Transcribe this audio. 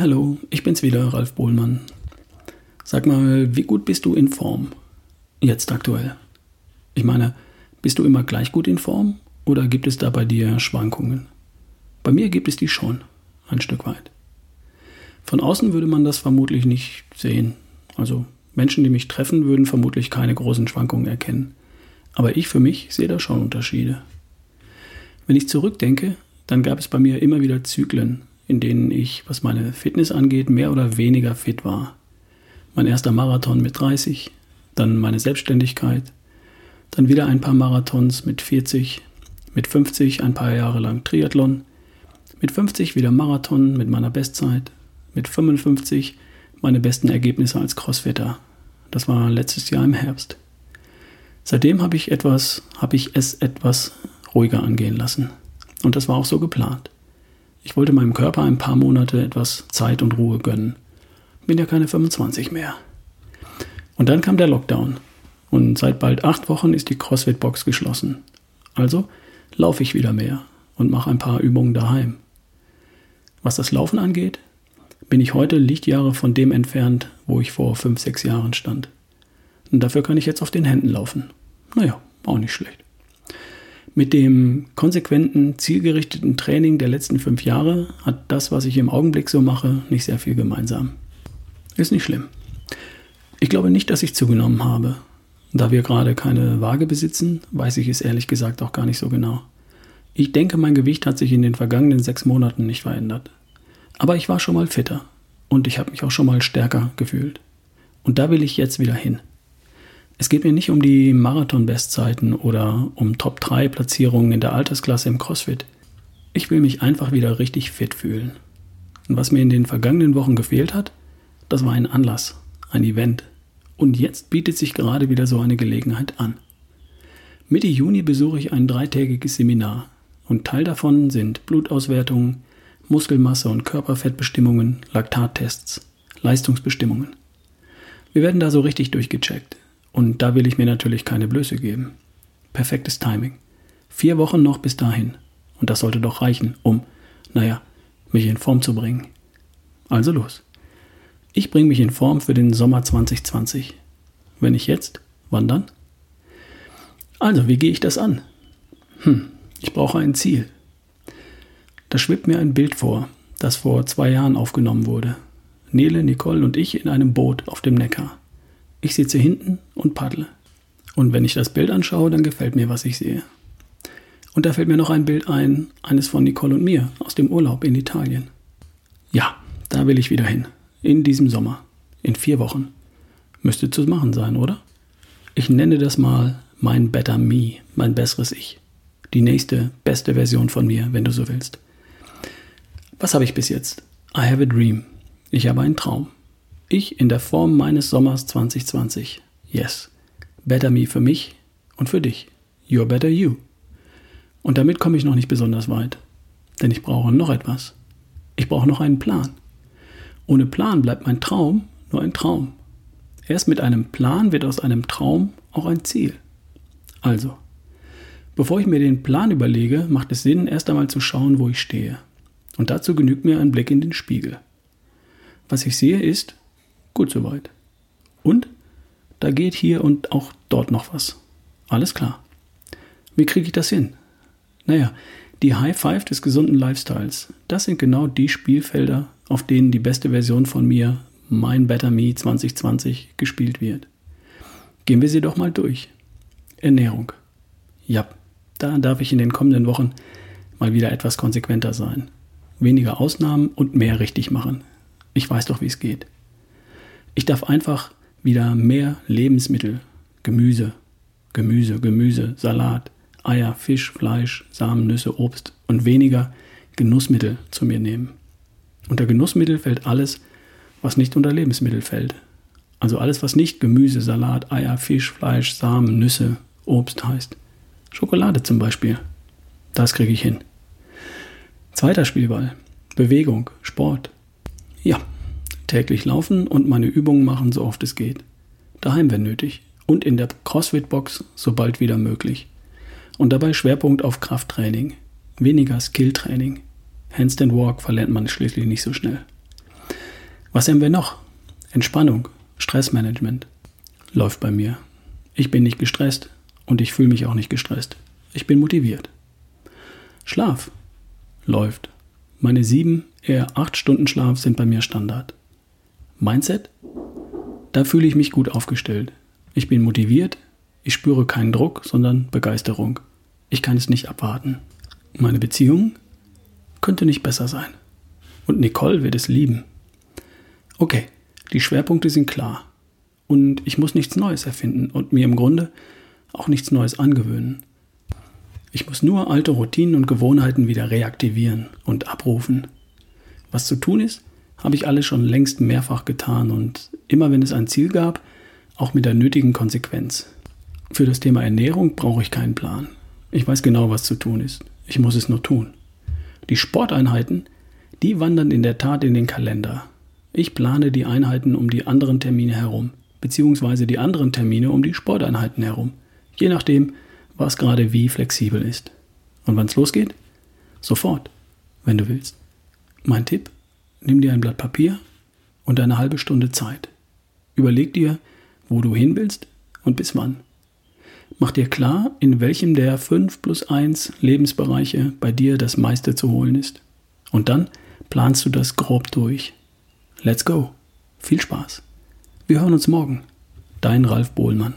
hallo, ich bin's wieder, Ralf Bohlmann. Sag mal, wie gut bist du in Form? Jetzt aktuell. Ich meine, bist du immer gleich gut in Form oder gibt es da bei dir Schwankungen? Bei mir gibt es die schon, ein Stück weit. Von außen würde man das vermutlich nicht sehen. Also Menschen, die mich treffen, würden vermutlich keine großen Schwankungen erkennen. Aber ich für mich sehe da schon Unterschiede. Wenn ich zurückdenke, dann gab es bei mir immer wieder Zyklen, in denen ich, was meine Fitness angeht, mehr oder weniger fit war. Mein erster Marathon mit 30, dann meine Selbstständigkeit, dann wieder ein paar Marathons mit 40, mit 50 ein paar Jahre lang Triathlon, mit 50 wieder Marathon mit meiner Bestzeit, mit 55 meine besten Ergebnisse als Crossfitter. Das war letztes Jahr im Herbst. Seitdem habe ich etwas, habe ich es etwas ruhiger angehen lassen. Und das war auch so geplant. Ich wollte meinem Körper ein paar Monate etwas Zeit und Ruhe gönnen. Bin ja keine 25 mehr. Und dann kam der Lockdown. Und seit bald acht Wochen ist die CrossFit-Box geschlossen. Also laufe ich wieder mehr und mache ein paar Übungen daheim. Was das Laufen angeht, bin ich heute Lichtjahre von dem entfernt, wo ich vor fünf, sechs Jahren stand. Und dafür kann ich jetzt auf den Händen laufen. Naja, auch nicht schlecht. Mit dem konsequenten, zielgerichteten Training der letzten fünf Jahre hat das, was ich im Augenblick so mache, nicht sehr viel gemeinsam. Ist nicht schlimm. Ich glaube nicht, dass ich zugenommen habe. Da wir gerade keine Waage besitzen, weiß ich es ehrlich gesagt auch gar nicht so genau. Ich denke, mein Gewicht hat sich in den vergangenen sechs Monaten nicht verändert. Aber ich war schon mal fitter und ich habe mich auch schon mal stärker gefühlt. Und da will ich jetzt wieder hin. Es geht mir nicht um die Marathon-Bestzeiten oder um Top-3-Platzierungen in der Altersklasse im CrossFit. Ich will mich einfach wieder richtig fit fühlen. Und was mir in den vergangenen Wochen gefehlt hat, das war ein Anlass, ein Event. Und jetzt bietet sich gerade wieder so eine Gelegenheit an. Mitte Juni besuche ich ein dreitägiges Seminar und Teil davon sind Blutauswertungen, Muskelmasse und Körperfettbestimmungen, Laktattests, Leistungsbestimmungen. Wir werden da so richtig durchgecheckt. Und da will ich mir natürlich keine Blöße geben. Perfektes Timing. Vier Wochen noch bis dahin. Und das sollte doch reichen, um, naja, mich in Form zu bringen. Also los. Ich bringe mich in Form für den Sommer 2020. Wenn nicht jetzt, wann dann? Also, wie gehe ich das an? Hm, ich brauche ein Ziel. Da schwebt mir ein Bild vor, das vor zwei Jahren aufgenommen wurde. Nele, Nicole und ich in einem Boot auf dem Neckar. Ich sitze hinten und paddle. Und wenn ich das Bild anschaue, dann gefällt mir, was ich sehe. Und da fällt mir noch ein Bild ein, eines von Nicole und mir aus dem Urlaub in Italien. Ja, da will ich wieder hin. In diesem Sommer. In vier Wochen. Müsste zu machen sein, oder? Ich nenne das mal mein Better Me, mein besseres Ich. Die nächste, beste Version von mir, wenn du so willst. Was habe ich bis jetzt? I have a dream. Ich habe einen Traum. Ich in der Form meines Sommers 2020. Yes. Better Me für mich und für dich. You're better you. Und damit komme ich noch nicht besonders weit. Denn ich brauche noch etwas. Ich brauche noch einen Plan. Ohne Plan bleibt mein Traum nur ein Traum. Erst mit einem Plan wird aus einem Traum auch ein Ziel. Also, bevor ich mir den Plan überlege, macht es Sinn, erst einmal zu schauen, wo ich stehe. Und dazu genügt mir ein Blick in den Spiegel. Was ich sehe ist, Gut soweit. Und da geht hier und auch dort noch was. Alles klar. Wie kriege ich das hin? Naja, die High Five des gesunden Lifestyles, das sind genau die Spielfelder, auf denen die beste Version von mir, mein Better Me 2020, gespielt wird. Gehen wir sie doch mal durch. Ernährung. Ja, da darf ich in den kommenden Wochen mal wieder etwas konsequenter sein. Weniger Ausnahmen und mehr richtig machen. Ich weiß doch, wie es geht. Ich darf einfach wieder mehr Lebensmittel, Gemüse, Gemüse, Gemüse, Salat, Eier, Fisch, Fleisch, Samen, Nüsse, Obst und weniger Genussmittel zu mir nehmen. Unter Genussmittel fällt alles, was nicht unter Lebensmittel fällt. Also alles, was nicht Gemüse, Salat, Eier, Fisch, Fleisch, Samen, Nüsse, Obst heißt. Schokolade zum Beispiel. Das kriege ich hin. Zweiter Spielball. Bewegung, Sport. Ja, täglich laufen und meine Übungen machen, so oft es geht. Daheim, wenn nötig. Und in der CrossFit-Box, sobald wieder möglich. Und dabei Schwerpunkt auf Krafttraining. Weniger Skilltraining. Handstand Walk verlernt man schließlich nicht so schnell. Was haben wir noch? Entspannung, Stressmanagement. Läuft bei mir. Ich bin nicht gestresst und ich fühle mich auch nicht gestresst. Ich bin motiviert. Schlaf. Läuft. Meine sieben, eher acht Stunden Schlaf sind bei mir Standard. Mindset? Da fühle ich mich gut aufgestellt. Ich bin motiviert, ich spüre keinen Druck, sondern Begeisterung. Ich kann es nicht abwarten. Meine Beziehung könnte nicht besser sein. Und Nicole wird es lieben. Okay, die Schwerpunkte sind klar. Und ich muss nichts Neues erfinden und mir im Grunde auch nichts Neues angewöhnen. Ich muss nur alte Routinen und Gewohnheiten wieder reaktivieren und abrufen. Was zu tun ist, habe ich alles schon längst mehrfach getan und immer wenn es ein Ziel gab, auch mit der nötigen Konsequenz. Für das Thema Ernährung brauche ich keinen Plan. Ich weiß genau, was zu tun ist. Ich muss es nur tun. Die Sporteinheiten, die wandern in der Tat in den Kalender. Ich plane die Einheiten um die anderen Termine herum, beziehungsweise die anderen Termine um die Sporteinheiten herum. Je nachdem, was gerade wie flexibel ist. Und wann es losgeht? Sofort, wenn du willst. Mein Tipp, nimm dir ein Blatt Papier und eine halbe Stunde Zeit. Überleg dir, wo du hin willst und bis wann. Mach dir klar, in welchem der 5 plus 1 Lebensbereiche bei dir das meiste zu holen ist. Und dann planst du das grob durch. Let's go. Viel Spaß. Wir hören uns morgen. Dein Ralf Bohlmann.